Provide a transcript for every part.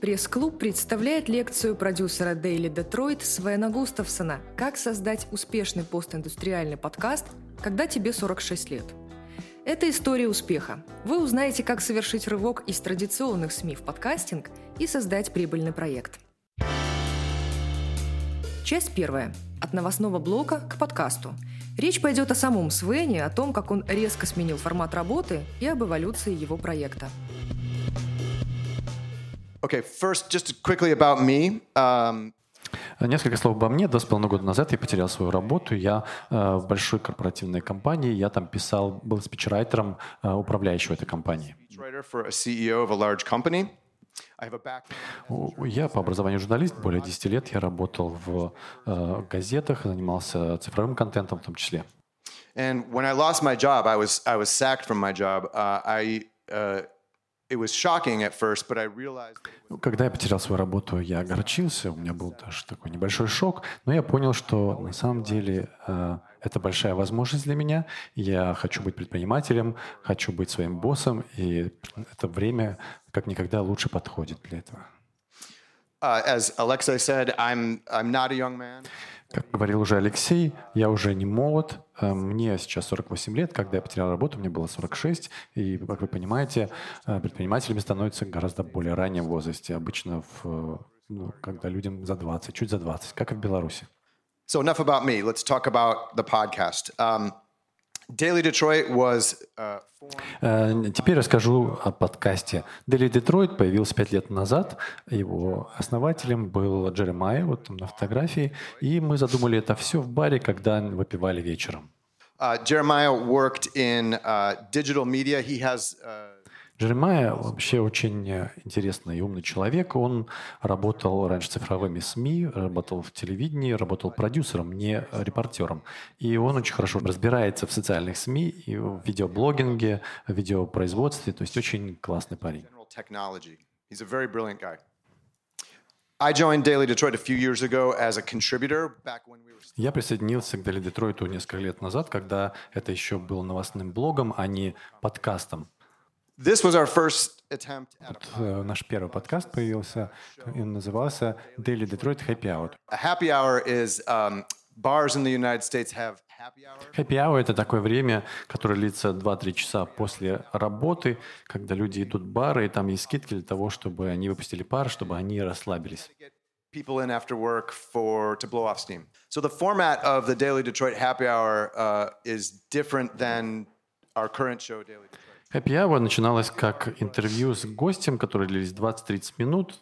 Пресс-клуб представляет лекцию продюсера Daily Detroit Свена Густавсона «Как создать успешный постиндустриальный подкаст, когда тебе 46 лет». Это история успеха. Вы узнаете, как совершить рывок из традиционных СМИ в подкастинг и создать прибыльный проект. Часть первая. От новостного блока к подкасту. Речь пойдет о самом Свене, о том, как он резко сменил формат работы и об эволюции его проекта. Okay, first, just quickly about me. Um, Несколько слов обо мне. Два с половиной года назад я потерял свою работу. Я э, в большой корпоративной компании. Я там писал, был спичрайтером э, управляющего этой компании. E я по образованию журналист. Более 10 лет я работал в э, газетах, занимался цифровым контентом в том числе. And when I lost my job, I was I was sacked from my job. Uh, I uh, когда я потерял свою работу, я огорчился, у меня был даже такой небольшой шок, но я понял, что на самом деле э, это большая возможность для меня. Я хочу быть предпринимателем, хочу быть своим боссом, и это время как никогда лучше подходит для этого. Uh, as Alexei said, I'm, I'm not a young man. Как говорил уже Алексей, я уже не молод, э, мне сейчас 48 лет, когда я потерял работу, мне было 46, и, как вы понимаете, э, предпринимателями становятся гораздо более раннем возрасте, обычно в, ну, когда людям за 20, чуть за 20, как и в Беларуси. So enough about me. Let's talk about the podcast. Um, Теперь расскажу о подкасте. Daily Detroit появился пять лет назад. Его основателем был Джеремай, вот там на фотографии. И мы задумали это все в баре, когда выпивали вечером. Uh, Jeremiah worked in uh, digital media. He has Джеремайя вообще очень интересный и умный человек. Он работал раньше цифровыми СМИ, работал в телевидении, работал продюсером, не репортером. И он очень хорошо разбирается в социальных СМИ, и в видеоблогинге, в видеопроизводстве. То есть очень классный парень. Я присоединился к Daily Detroit несколько лет назад, когда это еще был новостным блогом, а не подкастом. This was our first attempt at a вот, наш первый подкаст появился, и он назывался Daily Detroit Happy Hour. A happy hour is um, bars in the United States have happy hour. Happy hour — это такое время, которое длится 2-3 часа после работы, когда люди идут в бары, и там есть скидки для того, чтобы они выпустили пар, чтобы они расслабились. people in after work for to blow off steam. So the format of the Daily Detroit Happy Hour uh, is different than our current show, Daily Detroit. Happy Hour начиналось как интервью с гостем, которые длились 20-30 минут.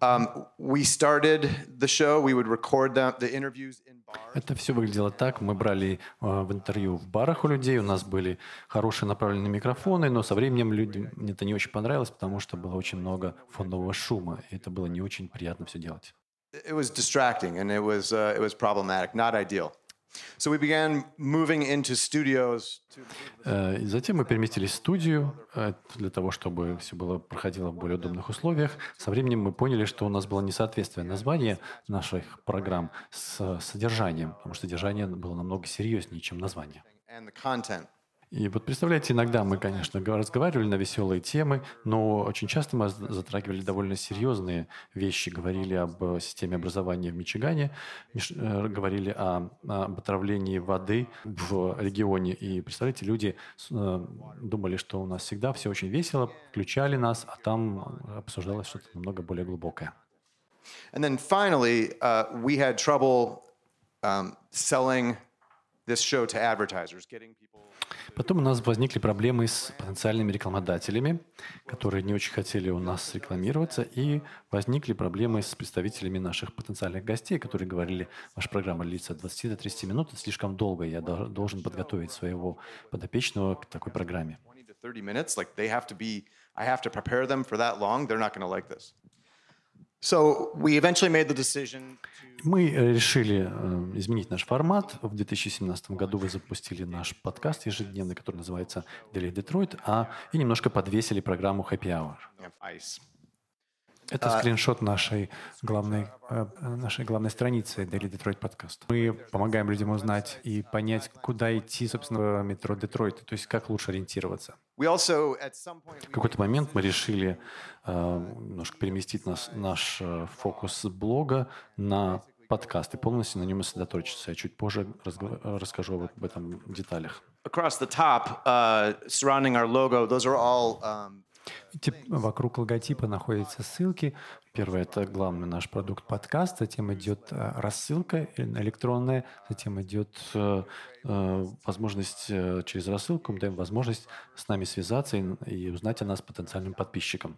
Um, we started the show, we would record the, the interviews in bars. Это все выглядело так. Мы брали uh, в интервью в барах у людей, у нас были хорошие направленные микрофоны, но со временем людям это не очень понравилось, потому что было очень много фонового шума, и это было не очень приятно все делать. It was distracting and it was, uh, it was problematic, not ideal. So we began moving into studios. Э, затем мы переместились в студию э, для того, чтобы все было проходило в более удобных условиях. Со временем мы поняли, что у нас было несоответствие названия наших программ с содержанием, потому что содержание было намного серьезнее, чем название. И вот представляете, иногда мы, конечно, разговаривали на веселые темы, но очень часто мы затрагивали довольно серьезные вещи. Говорили об э, системе образования в Мичигане, э, говорили о, об отравлении воды в регионе. И представляете, люди э, думали, что у нас всегда все очень весело, включали нас, а там обсуждалось что-то намного более глубокое. And then finally, uh, we had trouble um, selling this show to advertisers, getting people Потом у нас возникли проблемы с потенциальными рекламодателями, которые не очень хотели у нас рекламироваться, и возникли проблемы с представителями наших потенциальных гостей, которые говорили, ваша программа длится от 20 до 30 минут, это слишком долго, я должен подготовить своего подопечного к такой программе. Мы решили э, изменить наш формат. В 2017 году вы запустили наш подкаст ежедневный, который называется Daily Detroit, а и немножко подвесили программу Happy Hour. Это а скриншот нашей главной, э, нашей главной страницы Daily Detroit подкаст. Мы помогаем людям узнать и понять, куда идти, собственно, в метро Детройт, то есть как лучше ориентироваться. В какой-то момент мы решили э, немножко переместить нас, наш э, фокус с блога на подкаст и полностью на нем сосредоточиться. Я чуть позже расскажу об этом в деталях. across the top, uh, surrounding our logo, those are all um, вокруг логотипа находятся ссылки. Первое – это главный наш продукт подкаст, затем идет э, рассылка электронная, затем идет э, э, возможность через рассылку, мы даем возможность с нами связаться и узнать о нас потенциальным подписчикам.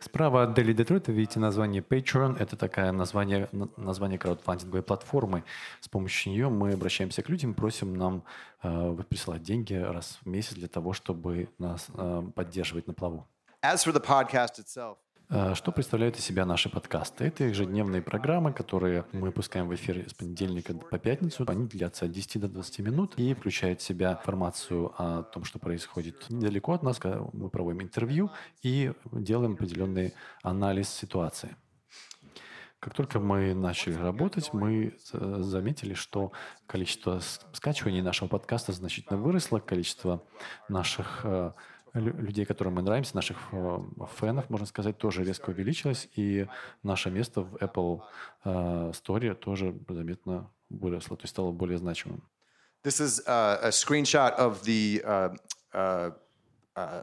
Справа от Daily Detroit вы видите название Patreon. Это такая название, на- название краудфандинговой платформы. С помощью нее мы обращаемся к людям, просим нам э, присылать деньги раз в месяц для того, чтобы нас э, поддерживать на плаву. as for the podcast itself, Что представляют из себя наши подкасты? Это ежедневные программы, которые мы выпускаем в эфир с понедельника по пятницу. Они длятся от 10 до 20 минут и включают в себя информацию о том, что происходит недалеко от нас. когда Мы проводим интервью и делаем определенный анализ ситуации. Как только мы начали работать, мы э, заметили, что количество скачиваний нашего подкаста значительно выросло, количество наших э, людей, которым мы нравимся, наших э, фенов, можно сказать, тоже резко увеличилось, и наше место в Apple э, Store тоже заметно выросло, то есть стало более значимым. this is uh, a screenshot of the uh, uh, uh,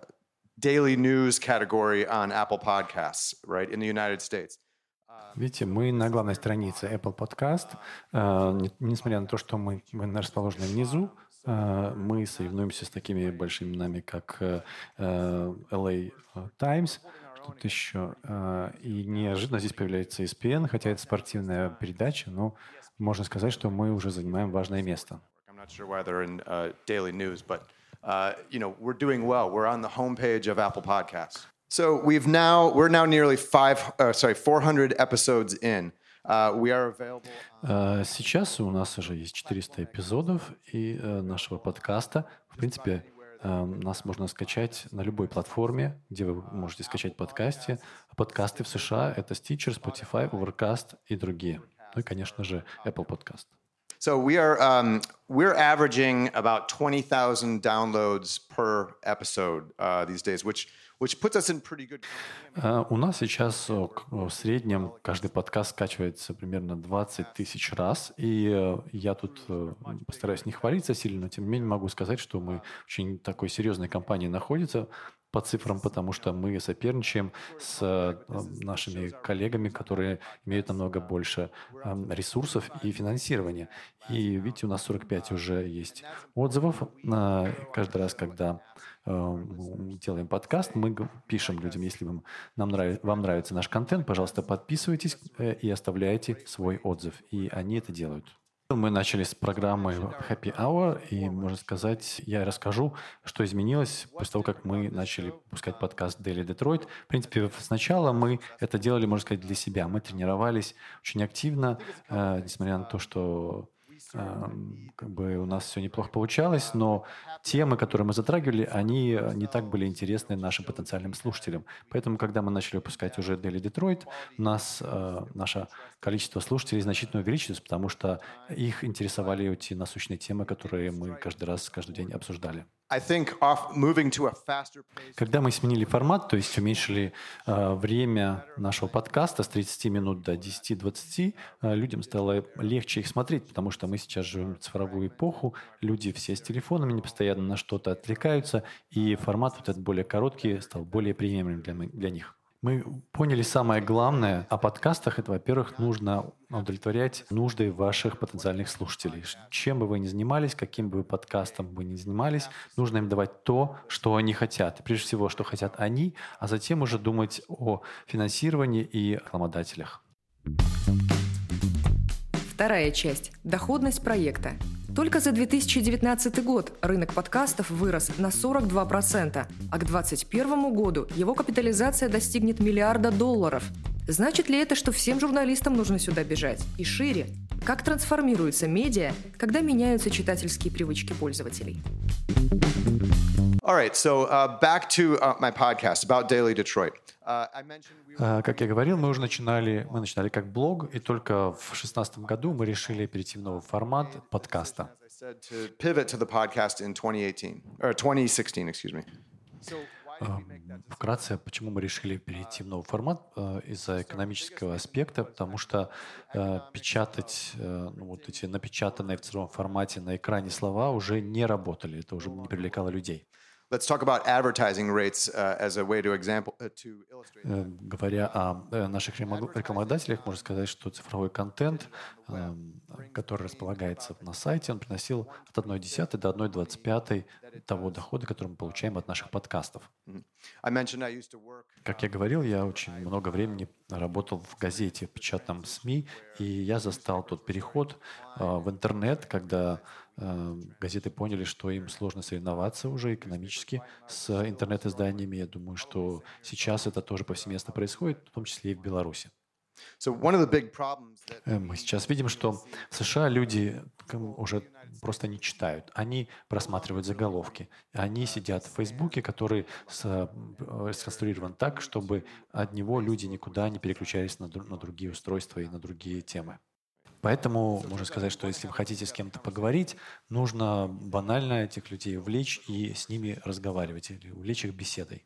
daily news category on Apple Podcasts, right, in the United States. Видите, мы на главной странице Apple Podcast. Э, не- Несмотря на то, что мы, мы расположены внизу, мы соревнуемся с такими большими именами, как э, э, LA Times, что-то еще. Э, И неожиданно здесь появляется ESPN, хотя это спортивная передача, но можно сказать, что мы уже занимаем важное место. Uh, uh. So we've now we're now nearly five, uh, sorry, 400 episodes in. Available. Э, Сейчас у нас уже есть 400 эпизодов и э, нашего подкаста. В принципе, э, нас можно скачать на любой платформе, где вы можете скачать подкасты. А подкасты в США — это Stitcher, Spotify, Overcast и другие. Ну и, конечно же, Apple Podcast. So we are um, we're averaging about 20,000 downloads per episode uh, these days, which which puts us in pretty good. Э, У нас сейчас э, к- в среднем каждый подкаст скачивается примерно 20 тысяч раз. И э, я тут э, постараюсь не хвалиться сильно, но тем не менее могу сказать, что мы очень такой серьезной компании находится по цифрам, потому что мы соперничаем с э, нашими коллегами, которые имеют намного больше э, ресурсов и финансирования. И видите, у нас 45 уже есть отзывов. Каждый раз, когда э, мы делаем подкаст, мы пишем людям, если вам, нам нрав- вам нравится наш контент, пожалуйста, подписывайтесь э, и оставляйте свой отзыв. И они это делают. Мы начали с программы Happy Hour, и, можно сказать, я расскажу, что изменилось после того, как мы начали выпускать подкаст Daily Detroit. В принципе, сначала мы это делали, можно сказать, для себя. Мы тренировались очень активно, э, несмотря на то, что как бы у нас все неплохо получалось, но темы, которые мы затрагивали, они э, не так были интересны нашим потенциальным слушателям. Поэтому, когда мы начали выпускать уже Daily Detroit, у нас э, наше количество слушателей значительно увеличилось, потому что их интересовали эти насущные темы, которые мы каждый раз, каждый день обсуждали. Когда мы сменили формат, то есть уменьшили э, время нашего подкаста с 30 минут до 10-20, э, людям стало легче их смотреть, потому что мы сейчас живем в цифровую эпоху, люди все с телефонами, не постоянно на что-то отвлекаются, и формат вот этот более короткий стал более приемлемым для, для них. Мы поняли самое главное о подкастах. Это, во-первых, нужно удовлетворять нужды ваших потенциальных слушателей. Чем бы вы ни занимались, каким бы вы подкастом вы ни занимались, нужно им давать то, что они хотят. Прежде всего, что хотят они, а затем уже думать о финансировании и рекламодателях. Вторая часть – доходность проекта. Только за 2019 год рынок подкастов вырос на 42%, а к 2021 году его капитализация достигнет миллиарда долларов. Значит ли это, что всем журналистам нужно сюда бежать? И шире? Как трансформируются медиа, когда меняются читательские привычки пользователей? All right, so uh, back to uh, my podcast about Daily Detroit. We А, Как я говорил, мы уже начинали, мы начинали как блог, и только в 2016 году мы решили перейти в новый формат подкаста. said to pivot to the podcast in 2018 or 2016, excuse me. Вкратце, почему мы решили перейти в новый формат? Э, из-за экономического аспекта, потому что э, печатать э, ну, вот эти напечатанные в цифровом формате на экране слова уже не работали, это уже не привлекало людей. Let's talk about advertising rates uh, as a way to example uh, to illustrate. Э, Говоря о э, наших рекламодателях, можно сказать, что цифровой контент, э, который располагается на сайте, он приносил от 1,1 до 1,25 того дохода, который мы получаем от наших подкастов. I mentioned I used to work Как я говорил, я очень много времени работал в газете, в печатном СМИ, и я застал тот переход в интернет, когда газеты поняли, что им сложно соревноваться уже экономически с интернет-изданиями. Я думаю, что сейчас это тоже повсеместно происходит, в том числе и в Беларуси. Э, Мы сейчас видим, что в США люди уже просто не читают. Они просматривают заголовки. Они сидят в Фейсбуке, который с- э, сконструирован так, чтобы от него люди никуда не переключались на другие устройства и на другие темы. Поэтому можно сказать, что если вы хотите с кем-то поговорить, нужно банально этих людей увлечь и с ними разговаривать или увлечь их беседой.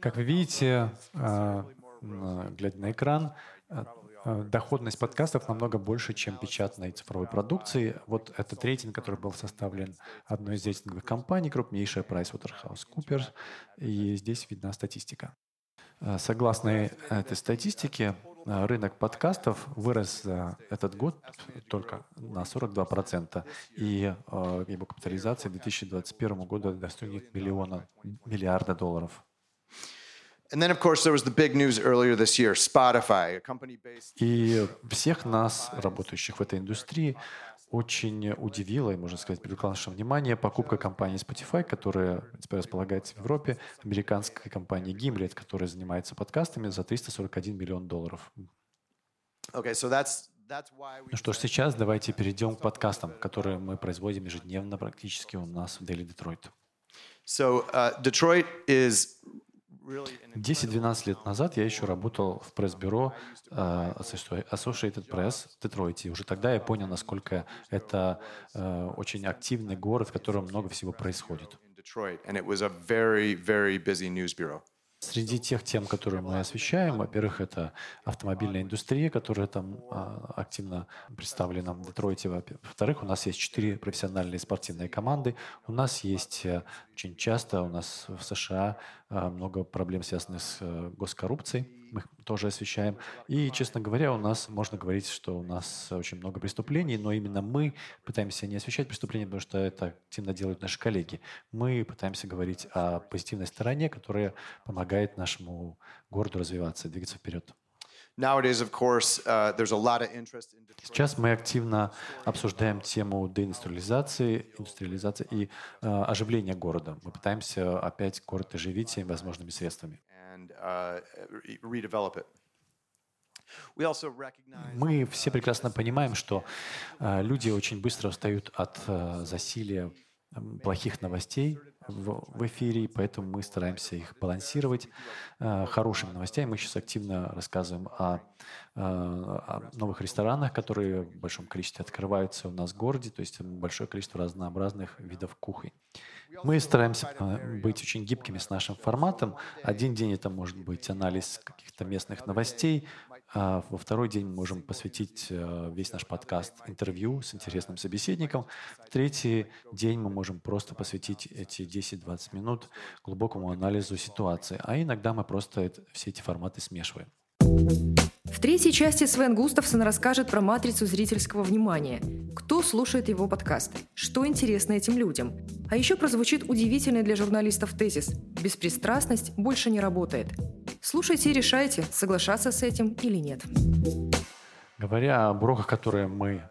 Как вы видите, а, глядя на экран, а, а, доходность подкастов намного больше, чем печатной цифровой продукции. Вот этот рейтинг, который был составлен одной из рейтинговых компаний, крупнейшая PricewaterhouseCoopers, и здесь видна статистика. Э, Согласно этой статистике, э, рынок подкастов вырос за этот год только на 42%, и э, его капитализация к 2021 году достигнет миллиона, миллиарда долларов. И всех нас, работающих в этой индустрии, очень удивило, и, можно сказать, привлекла наше внимание покупка компании Spotify, которая принципе, располагается в Европе, американской компании Gimlet, которая занимается подкастами за 341 миллион долларов. Okay, so that's. Ну что ж, сейчас давайте перейдем к подкастам, которые мы производим ежедневно практически у нас в Daily Detroit. So uh, Detroit is 10-12 лет назад я еще работал в пресс-бюро э, Associated Press в Детройте. Уже тогда я понял, насколько это э, очень активный город, в котором много всего происходит. in Detroit, and it was a very, very busy news bureau. Среди тех тем, которые мы освещаем, во-первых, это автомобильная индустрия, которая там а, активно представлена в Детройте. Во-вторых, у нас есть четыре профессиональные спортивные команды. У нас есть э, очень часто, у нас в США а, много проблем, связанных с э, госкоррупцией. Мы их тоже освещаем. И, честно говоря, у нас можно говорить, что у нас очень много преступлений, но именно мы пытаемся не освещать преступления, потому что это активно делают наши коллеги. Мы пытаемся говорить о позитивной стороне, которая помогает нашему городу развиваться, двигаться вперед. Uh. Сейчас мы активно обсуждаем тему деиндустриализации, индустриализации и э, оживления города. Мы пытаемся опять город оживить всеми возможными средствами. Uh, re- redevelop it. Мы все прекрасно понимаем, что э, люди очень быстро устают от э, засилия плохих новостей в, в эфире, поэтому мы стараемся их балансировать э, хорошими новостями. Мы сейчас активно рассказываем о, э, о новых ресторанах, которые в большом количестве открываются у нас в городе, то есть большое количество разнообразных видов кухонь. Мы стараемся э, быть очень гибкими с нашим форматом. Один день это может быть анализ каких-то местных новостей, а во второй день мы можем посвятить э, весь наш подкаст интервью с интересным собеседником. В третий день мы можем просто посвятить эти 10-20 минут глубокому анализу ситуации. А иногда мы просто все эти форматы смешиваем. В третьей части Свен Густавсон расскажет про матрицу зрительского внимания. Кто слушает его подкаст? Что интересно этим людям? А еще прозвучит удивительный для журналистов тезис «Беспристрастность больше не работает». Слушайте и решайте, соглашаться с этим или нет. Говоря об уроках, которые мы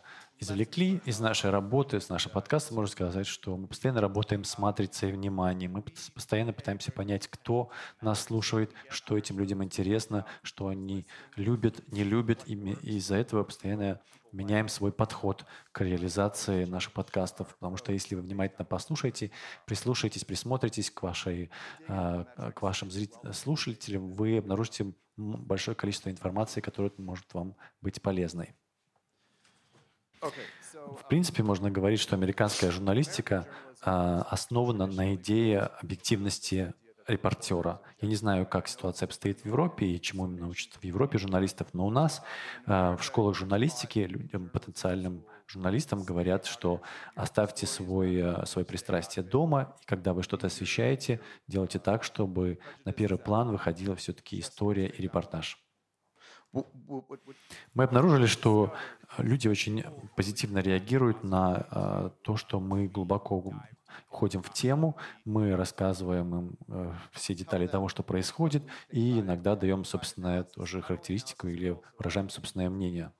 извлекли из нашей работы, с нашего подкаста, можно сказать, что мы постоянно работаем с матрицей внимания. Мы постоянно пытаемся понять, кто нас слушает, что этим людям интересно, что они любят, не любят. И из-за этого постоянно меняем свой подход к реализации наших подкастов. Потому что если вы внимательно послушаете, прислушаетесь, присмотритесь к, вашей, э, к вашим слушателям, вы обнаружите большое количество информации, которая может вам быть полезной. В принципе, можно говорить, что американская журналистика а, основана на идее объективности репортера. Я не знаю, как ситуация обстоит в Европе и чему именно учат в Европе журналистов, но у нас а, в школах журналистики людям, потенциальным журналистам говорят, что оставьте свой, а, свое пристрастие дома, и когда вы что-то освещаете, делайте так, чтобы на первый план выходила все-таки история и репортаж. Мы обнаружили, что люди очень позитивно реагируют на э, то, что мы глубоко входим в тему, мы рассказываем им э, все детали того, что происходит, и иногда даем собственную тоже характеристику или выражаем собственное мнение.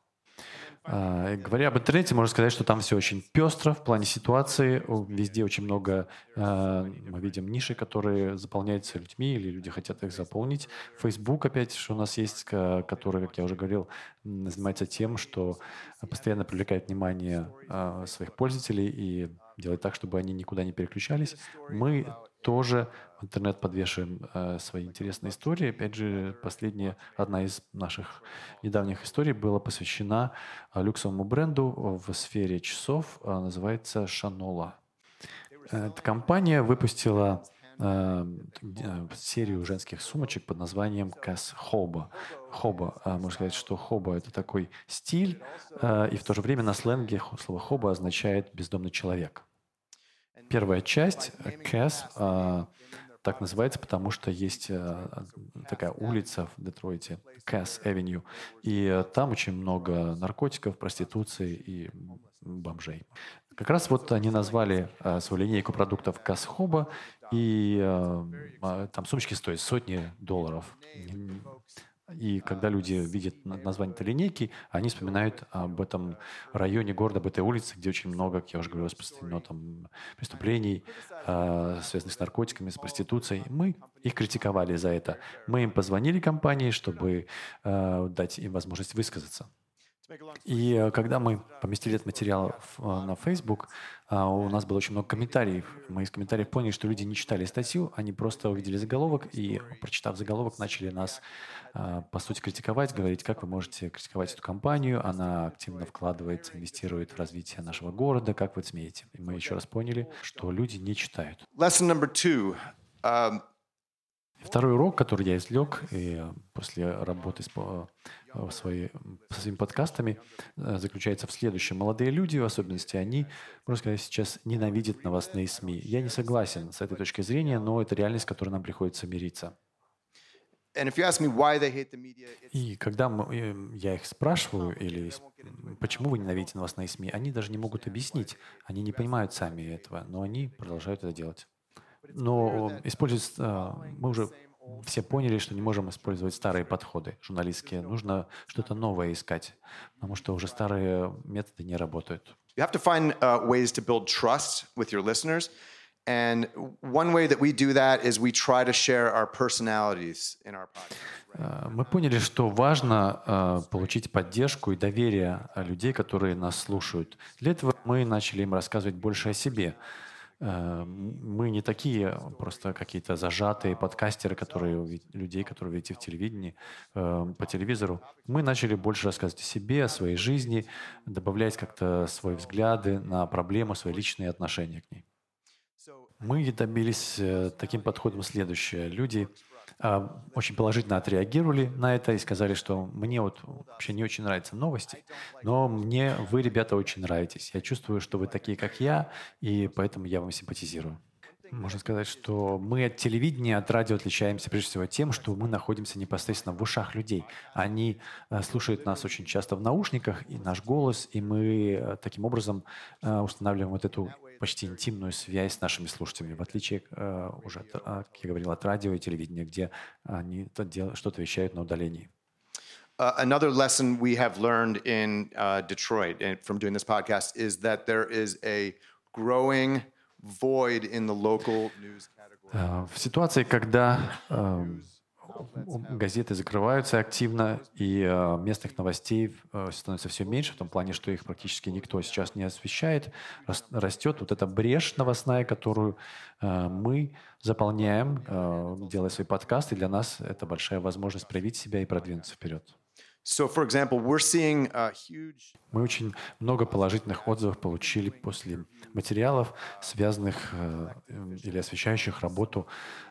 А, говоря об интернете, можно сказать, что там все очень пестро в плане ситуации. Везде очень много, а, мы видим, ниши, которые заполняются людьми, или люди хотят их заполнить. Facebook, опять что у нас есть, который, как я уже говорил, занимается тем, что постоянно привлекает внимание а, своих пользователей и делать так, чтобы они никуда не переключались. Мы тоже в интернет подвешиваем э, свои интересные истории. Опять же, последняя, одна из наших недавних историй была посвящена э, люксовому бренду в сфере часов, э, называется Шанола. Эта компания выпустила э, серию женских сумочек под названием Кас Хоба. Хоба, можно сказать, что хоба — это такой стиль, и в то же время на сленге слово хоба означает «бездомный человек». Первая часть, Кэс, а, так называется, потому что есть а, такая улица в Детройте, Кэс Эвеню, и там очень много наркотиков, проституции и бомжей. Как раз вот они назвали а, свою линейку продуктов Кэс Хоба, и там сумочки стоят сотни долларов. И когда люди видят название этой линейки, они вспоминают об этом районе города, об этой улице, где очень много, как я уже говорил, распространено там преступлений, э, связанных с наркотиками, с проституцией. Мы их критиковали за это. Мы им позвонили компании, чтобы э, дать им возможность высказаться. И э, когда мы поместили этот материал э, на Facebook, э, у нас было очень много комментариев. Мы из комментариев поняли, что люди не читали статью, они просто увидели заголовок и, прочитав заголовок, начали нас, по сути, критиковать, говорить, как вы можете критиковать эту компанию, она активно вкладывается, инвестирует в развитие нашего города, как вы смеете. И мы еще раз поняли, что люди не читают. Lesson number two. Um, Второй урок, который я извлек и после работы с, своей, со своими подкастами, э, заключается в следующем. Молодые люди, в особенности, они, можно сказать, сейчас ненавидят новостные СМИ. Я не согласен с этой точки зрения, но это реальность, с которой нам приходится мириться. И когда мы, э, я их спрашиваю, или почему вы ненавидите новостные СМИ, они даже не могут объяснить. Они не понимают сами этого, но они продолжают это делать. Но использовать, а, мы уже все поняли, что не можем использовать старые подходы журналистские. Нужно что-то новое искать, потому что уже старые методы не работают. You have to find uh, ways to build trust with your listeners. And one way that we do that is we try to share our personalities in our podcast. А, мы поняли, что важно uh, получить поддержку и доверие людей, которые нас слушают. Для этого мы начали им рассказывать больше о себе. Э, мы не такие просто какие-то зажатые подкастеры, которые людей, которые видите в телевидении, э, по телевизору. Мы начали больше рассказывать о себе, о своей жизни, добавлять как-то свои взгляды на проблему, свои личные отношения к ней. Мы добились э, таким подходом следующее. Люди очень положительно отреагировали на это и сказали, что мне вот вообще не очень нравятся новости, но мне вы, ребята, очень нравитесь. Я чувствую, что вы такие, как я, и поэтому я вам симпатизирую. Можно сказать, что мы от телевидения, от радио отличаемся прежде всего тем, что мы находимся непосредственно в ушах людей. Они э, слушают нас очень часто в наушниках, и наш голос, и мы э, таким образом э, устанавливаем вот эту почти интимную связь с нашими слушателями, в отличие уже, от, как я говорил, от радио и телевидения, где они что-то вещают на удалении. Uh, another lesson we have learned in uh, Detroit and from doing this podcast is that there is a growing void in the local news category. Uh, в ситуации, когда uh, газеты закрываются активно, и uh, местных новостей uh, становится все меньше, в том плане, что их практически никто сейчас не освещает, растет вот эта брешь новостная, которую uh, мы заполняем, делая свои подкасты, и для нас это большая возможность проявить себя и продвинуться вперед. So, for example, we're seeing a huge Мы очень много положительных отзывов получили после материалов, связанных э, или освещающих работу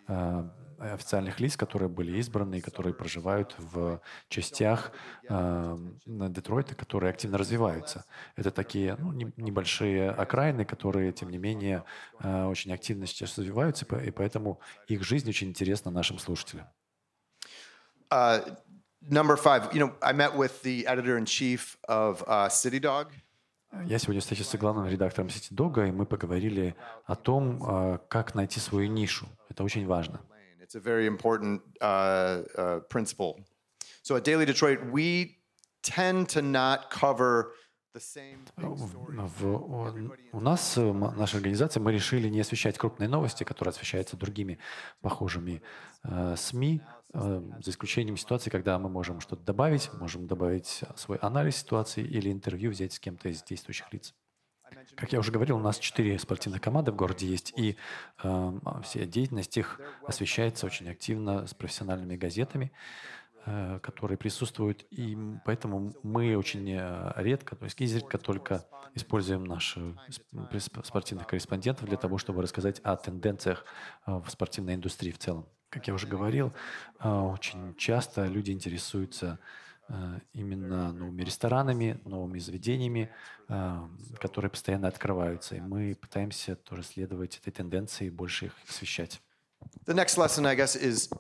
э, официальных лиц, которые были избраны и которые проживают в частях э, Детройта, которые активно развиваются. Это такие ну, не, небольшие окраины, которые, тем не менее, э, очень активно сейчас развиваются, и поэтому их жизнь очень интересна нашим слушателям. Uh, number five, you know, I met with the editor in chief of uh, City Dog. Я сегодня встретился с главным редактором City Dog, и мы поговорили о том, э, как найти свою нишу. Это очень важно. It's a very important uh, uh, principle. So at Daily Detroit, we tend to not cover the same big stories. В, у нас, э, наша организация, мы решили не освещать крупные новости, которые освещаются другими похожими э, СМИ, э, за исключением ситуации, когда мы можем что-то добавить, можем добавить свой анализ ситуации или интервью взять с кем-то из действующих лиц. Как я уже говорил, у нас четыре спортивных команды в городе есть, и э, вся деятельность их освещается очень активно с профессиональными газетами, э, которые присутствуют, и поэтому мы очень э, редко, то есть изредка только используем наших спортивных корреспондентов для того, чтобы рассказать о тенденциях э, в спортивной индустрии в целом. Как я уже говорил, э, очень часто люди интересуются именно новыми ресторанами, новыми заведениями, э, которые постоянно открываются. И мы пытаемся тоже следовать этой тенденции и больше их освещать. The next lesson, I guess, is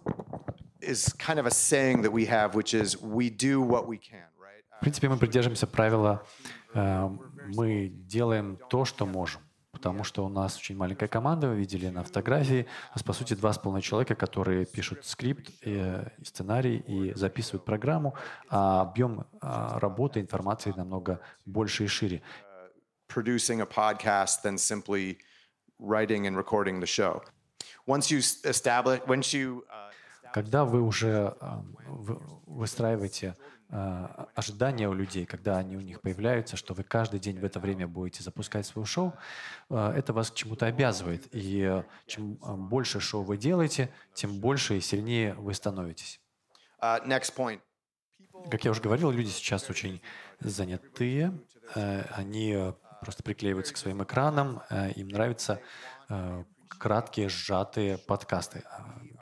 is kind of a saying that we have, which is we do what we can, right? В принципе, мы придерживаемся правила э, «мы делаем то, что можем». Потому что у нас очень маленькая команда, вы видели на фотографии. У нас, по сути, два с половиной человека, которые пишут скрипт, и, и сценарий и записывают программу, а объем а, работы, информации намного больше и шире. producing a podcast than simply writing and recording the show. Once you establish, once you uh, Когда вы уже вы- выстраиваете ожидания у людей, когда они у них появляются, что вы каждый день в это время будете запускать свое шоу, а, это вас к чему-то обязывает. И а, чем а, больше шоу вы делаете, тем больше и сильнее вы становитесь. uh, next point. Как я уже говорил, люди сейчас очень занятые, э, они э, просто приклеиваются к своим экранам, э, им нравятся э, краткие, сжатые подкасты.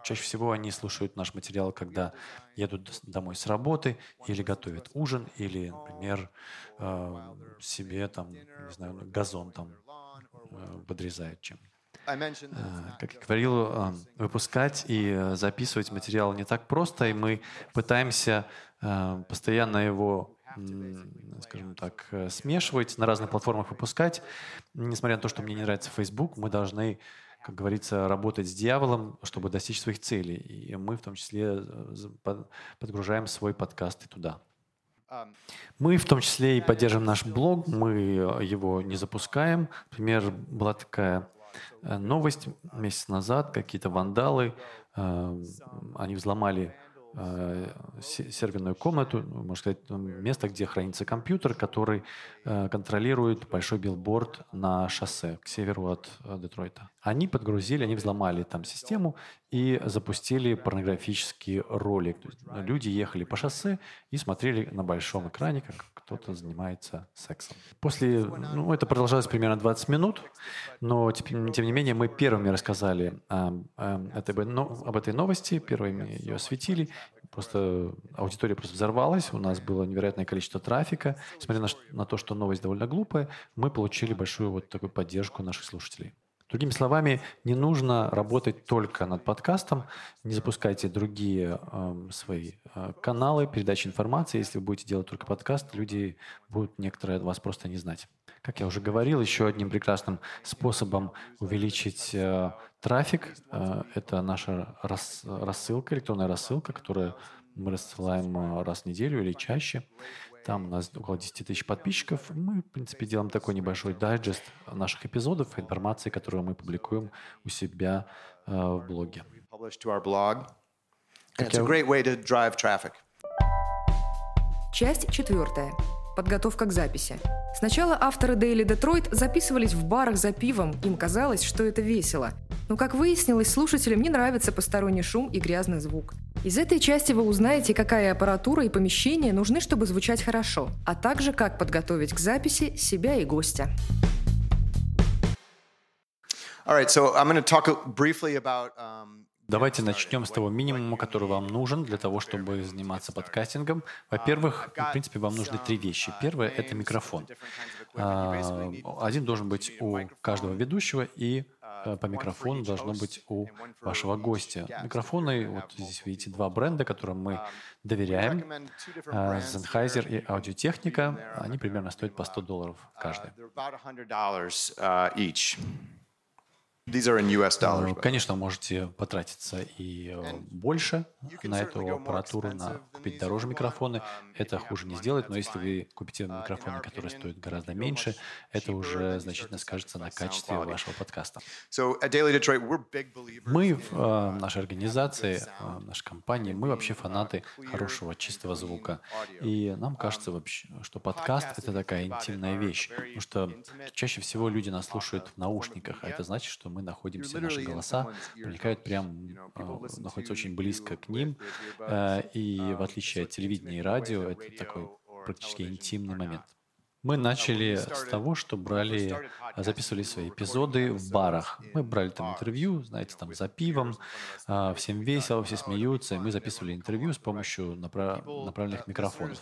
Чаще всего они слушают наш материал, когда едут домой с работы или готовят ужин, или, например, э, себе там, не знаю, газон там э, подрезают чем. Э, Как я говорил, выпускать и записывать материал не так просто, и мы пытаемся постоянно его, скажем так, смешивать, на разных платформах выпускать. Несмотря на то, что мне не нравится Facebook, мы должны, как говорится, работать с дьяволом, чтобы достичь своих целей. И мы в том числе э, подгружаем свой подкаст и туда. Мы в том числе и поддерживаем наш блог, мы э, его не запускаем. Например, была такая э, новость месяц назад, какие-то вандалы, они взломали серверную комнату, ну, можно сказать, место, где хранится компьютер, который э, контролирует большой билборд на шоссе к северу от э, Детройта. Они подгрузили, они взломали там систему и запустили порнографический ролик. Люди ехали по шоссе и смотрели на большом экране, как кто-то занимается сексом. После, ну, это продолжалось примерно 20 минут, но тем, тем не менее мы первыми рассказали а, а, этой, об этой новости, первыми ее осветили. Просто аудитория просто взорвалась, у нас было невероятное количество трафика. Несмотря на, на то, что новость довольно глупая, мы получили большую вот такую поддержку наших слушателей. Другими словами, не нужно работать только над подкастом, не запускайте другие эм, свои э, каналы передачи информации. Если вы будете делать только подкаст, люди будут некоторые вас просто не знать. Как я уже говорил, еще одним прекрасным способом увеличить э, трафик э, это наша рас- рассылка, электронная рассылка, которую мы рассылаем э, раз в неделю или чаще. Там у нас около 10 тысяч подписчиков. Мы, в принципе, делаем такой небольшой дайджест наших эпизодов, информации, которую мы публикуем у себя э, в блоге. Часть четвертая. Подготовка к записи. Сначала авторы Daily Detroit записывались в барах за пивом, им казалось, что это весело. Но, как выяснилось, слушателям не нравится посторонний шум и грязный звук. Из этой части вы узнаете, какая аппаратура и помещение нужны, чтобы звучать хорошо, а также как подготовить к записи себя и гостя. Um, Давайте начнем с того минимума, который вам нужен для того, чтобы заниматься подкастингом. Во-первых, в принципе, вам нужны три вещи. Первое — это микрофон. А, один должен быть у каждого ведущего, и Э, по микрофону должно быть у вашего гостя. Микрофоны, вот здесь видите два бренда, которым мы доверяем. Э, Sennheiser и Аудиотехника. Они примерно стоят по 100 долларов каждый. Э, конечно, можете потратиться и э, больше на эту аппаратуру, на купить дороже микрофоны. Это хуже не сделать, но если вы купите uh, микрофоны, которые стоят гораздо меньше, это уже значительно скажется на качестве вашего подкаста. Мы в э, нашей организации, в нашей компании, мы вообще фанаты хорошего, чистого звука. И нам um, кажется вообще, что подкаст — это такая интимная вещь, потому что чаще всего люди нас слушают в наушниках, а это значит, что мы мы находимся, наши голоса проникают прям, а, находятся очень близко к ним. Э, и в отличие от телевидения и радио, это такой практически интимный момент. Мы начали с того, что брали, записывали свои эпизоды в барах. Мы брали там интервью, знаете, там за пивом, а, всем весело, все смеются, и мы записывали интервью с помощью направ... направленных микрофонов.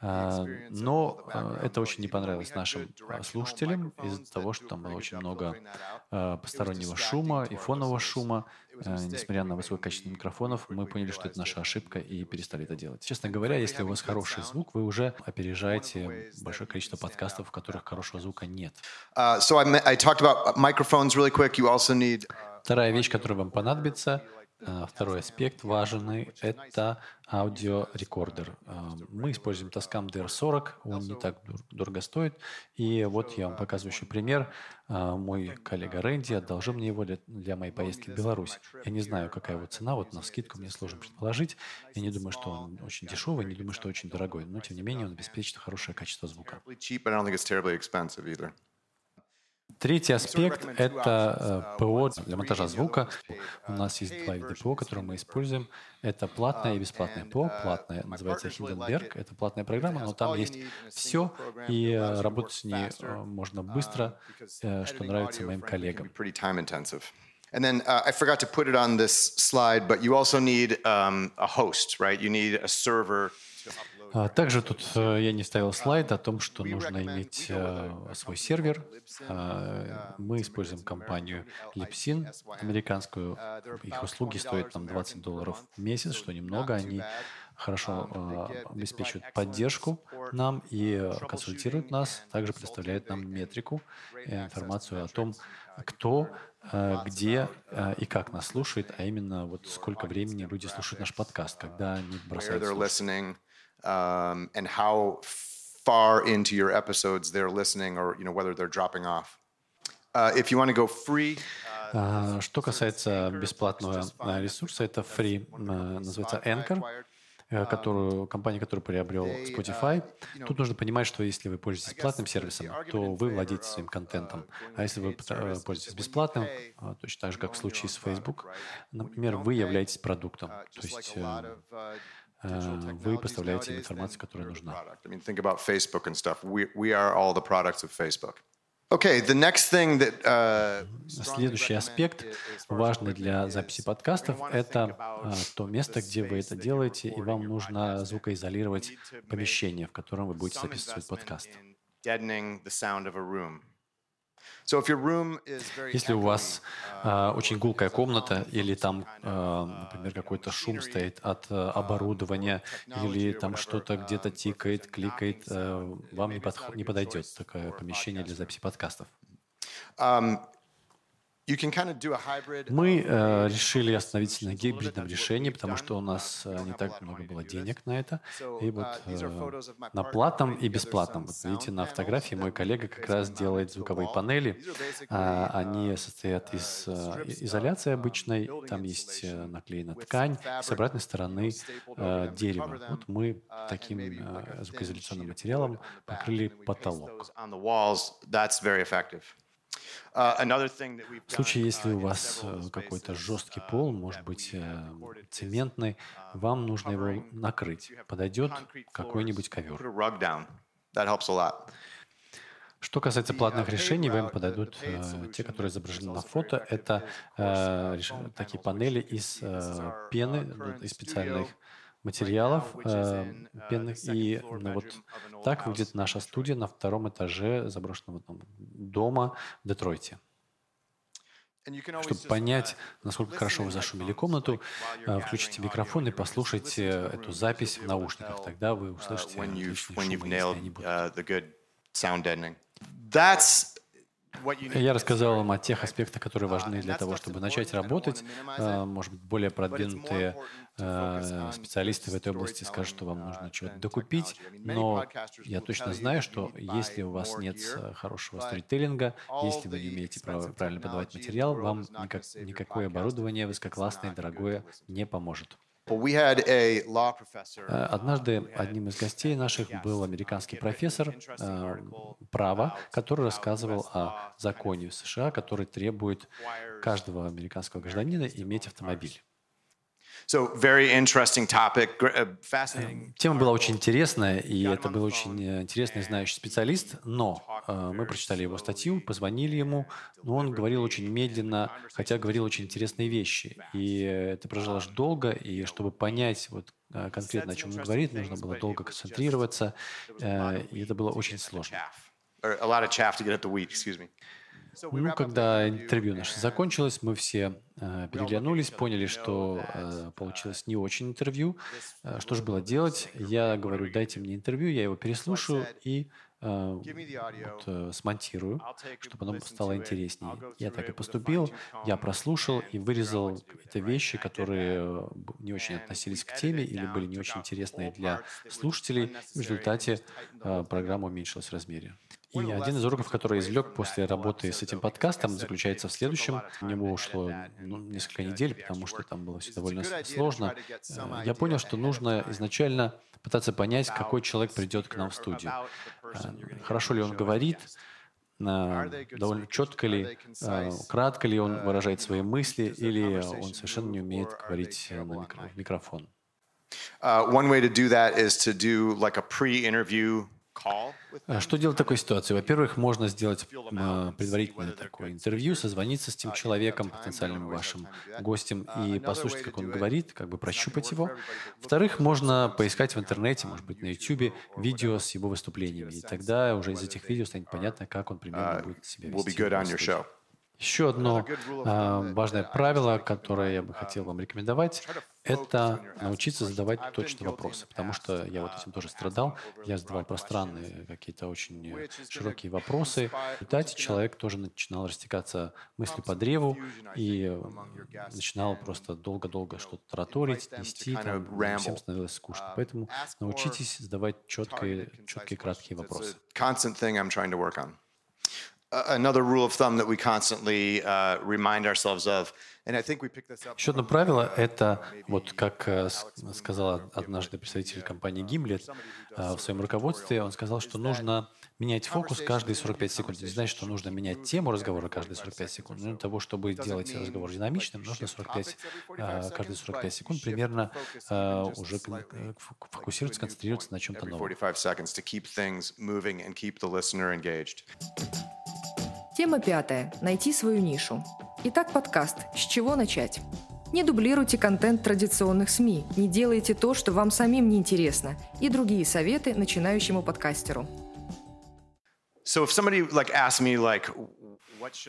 А, но а, это очень не понравилось нашим слушателям из-за того, что там было очень много постороннего шума и фонового шума. Э, несмотря на высокое качество микрофонов, мы поняли, что это наша ошибка и перестали это делать. Честно говоря, если у вас хороший звук, вы уже опережаете большое количество подкастов, в которых хорошего звука нет. Uh, Вторая вещь, которая вам понадобится, а, второй аспект важный — это аудиорекордер. А, мы используем Tascam DR40, он не так дорого стоит. И вот я вам показываю еще пример. А, мой коллега Рэнди одолжил мне его для, моей поездки в Беларусь. Я не знаю, какая его цена, вот на скидку мне сложно предположить. Я не думаю, что он очень дешевый, не думаю, что очень дорогой, но тем не менее он обеспечит хорошее качество звука. Третий аспект — это э, ПО для монтажа звука. У нас есть два вида ПО, которые мы используем. Это платное и бесплатное ПО. Платное называется Hindenburg. Это платная программа, но там есть все, и э, работать с ней э, можно быстро, что нравится моим коллегам. And then uh, I forgot to put it on this slide, but you also need um, a host, right? You need a server также тут э, я не ставил слайд о том, что нужно иметь э, свой сервер. А, мы используем компанию Lipsin, американскую. Их услуги стоят нам 20 долларов в месяц, что немного. Они хорошо э, обеспечивают поддержку нам и консультируют нас, также предоставляют нам метрику, информацию о том, кто, где и как нас слушает, а именно вот сколько времени люди слушают наш подкаст, когда они бросают слушать um, and how far into your episodes they're listening or you know whether they're dropping off. Uh, if you want to go free, uh, что касается бесплатного ресурса, это free, называется Anchor, которую, компания, которую приобрел Spotify. Тут нужно понимать, что если вы пользуетесь платным сервисом, то вы владеете своим контентом. А если вы пользуетесь бесплатным, точно так же, как в случае с Facebook, например, вы являетесь продуктом. То есть вы поставляете информацию, которая нужна. Okay, the next thing that, uh, Следующий аспект, важный для записи подкастов, это uh, то место, где вы это делаете, и вам нужно звукоизолировать помещение, в котором вы будете записывать подкаст. Если у вас э, очень гулкая комната или там, э, например, какой-то шум стоит от э, оборудования или там что-то где-то тикает, кликает, э, вам не, подх- не подойдет такое помещение для записи подкастов. Um, мы э, решили остановиться на гибридном решении, потому что у нас э, не так много было денег на это. И вот uh, э, на платном и бесплатном. Вот видите, на фотографии мой коллега как раз делает звуковые панели. А, они uh, состоят из uh, изоляции обычной, там есть э, наклеена ткань, с обратной стороны э, дерево. Вот мы таким э, звукоизоляционным материалом покрыли потолок. Uh, В случае, если у вас э, какой-то жесткий пол, может быть, э, цементный, вам нужно его накрыть. Подойдет какой-нибудь ковер. Что касается платных решений, вам подойдут э, те, которые изображены на фото. Это э, такие панели из э, пены, из специальных материалов э, пенных. И ну, вот так выглядит наша студия на втором этаже заброшенного дома в Детройте. Чтобы понять, насколько хорошо вы зашумели комнату, э, включите микрофон и послушайте эту запись в наушниках. Тогда вы услышите отличный шум, если они будут. Я рассказал вам о тех аспектах, которые важны для того, чтобы начать работать. А, может быть, более продвинутые а, специалисты в этой области скажут, что вам нужно чего-то докупить, но я точно знаю, что если у вас нет э, хорошего сторителлинга, если вы не умеете правильно подавать материал, вам никак, никакое оборудование высококлассное, дорогое не поможет. Э, однажды одним из гостей наших был американский профессор э, права, который рассказывал о законе в США, который требует каждого американского гражданина иметь автомобиль. So very interesting topic, uh, fascinating. Тема была очень интересная, и это был очень э, интересный знающий специалист, но э, мы прочитали его статью, позвонили ему, но он говорил очень медленно, хотя говорил очень интересные вещи. И это продолжалось долго, и чтобы понять вот э, конкретно, о чем он говорит, нужно было долго концентрироваться, э, и это было очень сложно. Ну, когда интервью наше закончилось, мы все э, переглянулись, поняли, что э, получилось не очень интервью. Э, что же было делать? Я говорю, дайте мне интервью, я его переслушаю и э, вот, э, смонтирую, чтобы оно стало интереснее. Я так и поступил. Я прослушал и вырезал какие-то вещи, которые э, не очень относились к теме или были не очень интересные для слушателей. В результате э, программа уменьшилась в размере. И один из уроков, который я извлек после работы с этим подкастом, заключается в следующем. У него ушло ну, несколько недель, потому что там было все довольно сложно. Э, я понял, что нужно изначально пытаться понять, какой человек придет к нам в студию. Э, хорошо ли он говорит, э, довольно четко ли, кратко ли он выражает свои мысли, или он совершенно не умеет говорить в микрофон. Uh, one way to do that is to do like a pre-interview что делать в такой ситуации? Во-первых, можно сделать а, предварительное такое интервью, созвониться с тем человеком, потенциальным вашим гостем, и послушать, как он говорит, как бы прощупать его. Во-вторых, можно поискать в интернете, может быть, на YouTube, видео с его выступлениями. И тогда уже из этих видео станет понятно, как он примерно будет себя вести. Еще одно э, важное правило, которое я бы хотел вам рекомендовать, это научиться задавать точные вопросы, потому что я вот этим тоже страдал. Я задавал пространные какие-то очень широкие вопросы. В результате человек тоже начинал растекаться мыслью по древу и начинал просто долго-долго что-то тараторить, нести, там, всем становилось скучно. Поэтому научитесь задавать четкие, четкие краткие вопросы. Еще одно правило — это, вот как э, сказал однажды представитель компании Гимлет э, в своем руководстве, он сказал, что нужно менять фокус каждые 45 секунд. Это не значит, что нужно менять тему разговора каждые 45 секунд. Но для того, чтобы делать разговор динамичным, нужно 45, э, каждые 45 секунд примерно уже фокусироваться, концентрироваться на чем-то новом. Тема пятая. Найти свою нишу. Итак, подкаст. С чего начать? Не дублируйте контент традиционных СМИ, не делайте то, что вам самим не интересно, и другие советы начинающему подкастеру.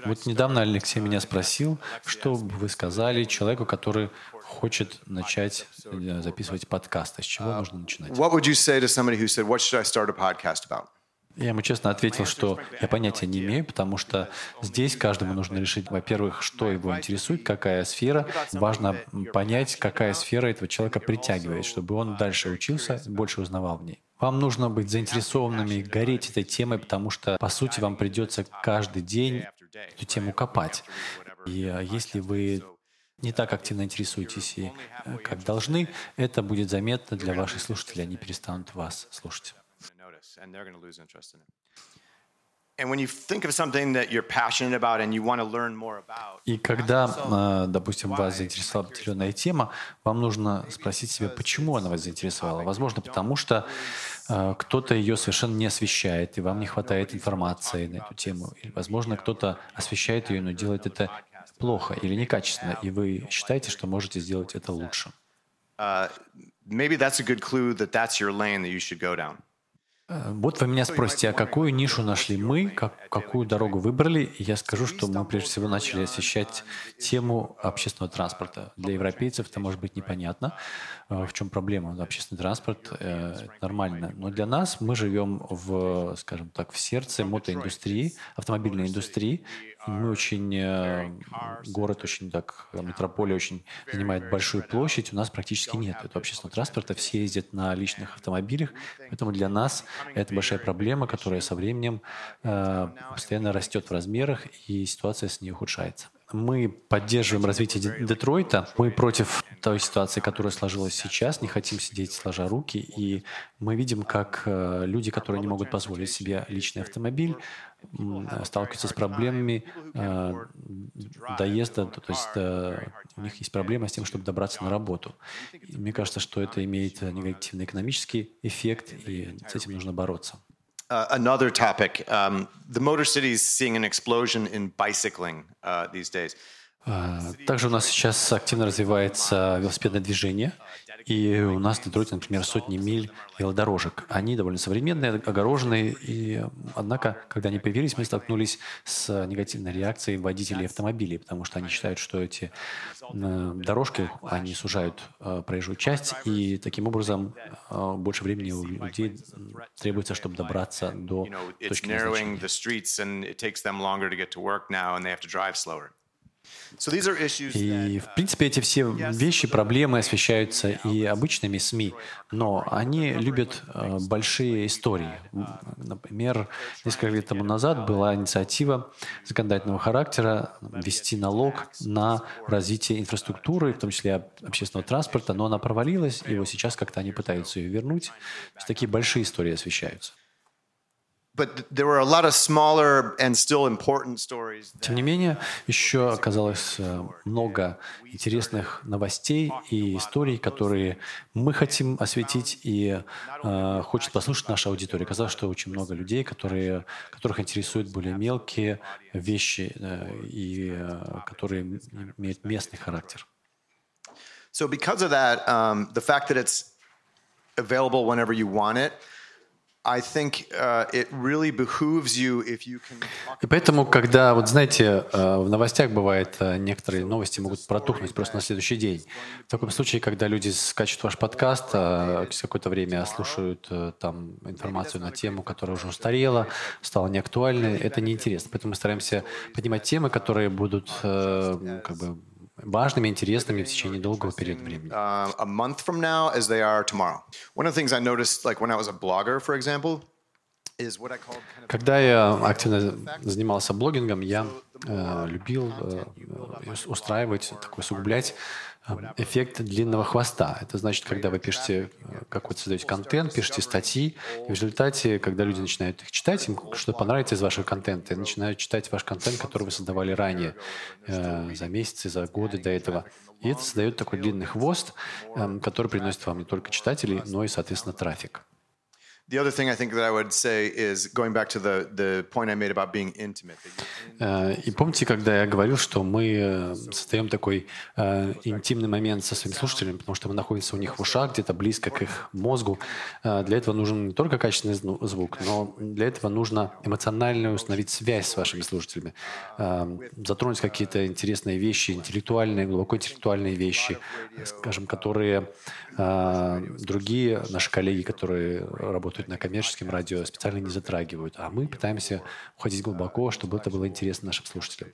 Вот недавно Алексей меня спросил, что бы вы сказали человеку, который хочет начать э, записывать подкасты, с чего uh, нужно начинать? What would you say to somebody who said, "What should I start a podcast about"? Я ему честно ответил, что я понятия не имею, потому что здесь каждому нужно решить, во-первых, что его интересует, какая сфера. Важно понять, какая сфера этого человека притягивает, чтобы он дальше учился, больше узнавал в ней. Вам нужно быть заинтересованными, гореть этой темой, потому что, по сути, вам придется каждый день эту тему копать. И а, если вы не так активно интересуетесь и э, как должны, это будет заметно для ваших слушателей, они перестанут вас слушать. И когда, а, допустим, вас заинтересовала определенная тема, вам нужно спросить себя, почему она вас заинтересовала. Возможно, потому что а, кто-то ее совершенно не освещает, и вам не хватает информации на эту тему. Или, возможно, кто-то освещает ее, но делает это плохо или некачественно, и вы считаете, что можете сделать это лучше. Uh, maybe that's a good clue that that's your lane that you should go down. Э, вот вы меня спросите, а какую нишу нашли мы, как, какую дорогу выбрали, и я скажу, что мы прежде всего начали освещать тему общественного транспорта. Для европейцев это может быть непонятно, э, в чем проблема. Общественный транспорт э, — нормально. Но для нас мы живем в, скажем так, в сердце мотоиндустрии, автомобильной индустрии, мы очень, э, город очень так, метрополия очень занимает большую площадь, у нас практически нет этого общественного транспорта, все ездят на личных автомобилях, поэтому для нас это большая проблема, которая со временем э, постоянно растет в размерах, и ситуация с ней ухудшается. Мы поддерживаем развитие Детройта. Мы против той ситуации, которая сложилась сейчас. Не хотим сидеть сложа руки. И мы видим, как э, люди, которые не могут позволить себе личный автомобиль, сталкиваются с проблемами э, доезда, то есть э, у них есть проблема с тем, чтобы добраться на работу. И мне кажется, что это имеет негативный экономический эффект, и с этим нужно бороться. Uh, another topic. Um, the Motor City is seeing an explosion in bicycling uh, these days. Также у нас сейчас активно развивается велосипедное движение, и у нас в Детройте, например, сотни миль велодорожек. Они довольно современные, огороженные, и, однако, когда они появились, мы столкнулись с негативной реакцией водителей автомобилей, потому что они считают, что эти э, дорожки, они сужают э, проезжую часть, и таким образом э, больше времени у людей требуется, чтобы добраться до точки назначения. И, в принципе, эти все вещи, проблемы освещаются и обычными СМИ, но они любят э, большие истории. Например, несколько лет тому назад была инициатива законодательного характера ввести налог на развитие инфраструктуры, в том числе общественного транспорта, но она провалилась, и вот сейчас как-то они пытаются ее вернуть. То есть такие большие истории освещаются. Тем не менее, еще оказалось э, много интересных новостей и историй, которые мы хотим осветить и э, хочет послушать наша аудитория. Оказалось, что очень много людей, которые, которых интересуют более мелкие вещи э, и э, которые имеют местный характер. So because of that, um, the fact that it's available whenever you want it – И поэтому, когда, вот знаете, э, в новостях бывает, э, некоторые новости могут протухнуть просто на следующий день. В таком случае, когда люди скачут ваш подкаст, а через какое-то время слушают э, там информацию на тему, которая уже устарела, стала неактуальной, это неинтересно. Поэтому мы стараемся поднимать темы, которые будут как бы важными, интересными в течение долгого периода времени. A month from now as they are tomorrow. One of the things I noticed, like when I was a blogger, for example, когда я активно занимался блогингом, я э, любил э, устраивать, такой сугублять эффект длинного хвоста. Это значит, когда вы пишете какой-то создаете контент, пишете статьи, и в результате, когда люди начинают их читать, им что понравится из вашего контента, и начинают читать ваш контент, который вы создавали ранее, э, за месяцы, за годы до этого. И это создает такой длинный хвост, э, который приносит вам не только читателей, но и, соответственно, трафик. Э, и помните, когда я говорил, что мы э, создаем такой э, интимный момент со своими слушателями, потому что мы находимся у них в ушах, где-то близко к их мозгу. Для этого нужен не только качественный звук, но для этого нужно эмоционально установить связь с вашими слушателями, затронуть какие-то интересные вещи, интеллектуальные, глубоко интеллектуальные вещи, скажем, которые другие наши коллеги, которые работают работают на коммерческом радио, специально не затрагивают. А мы пытаемся уходить глубоко, чтобы это было интересно нашим слушателям.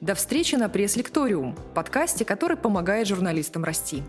До встречи на пресс-лекториум, подкасте, который помогает журналистам расти.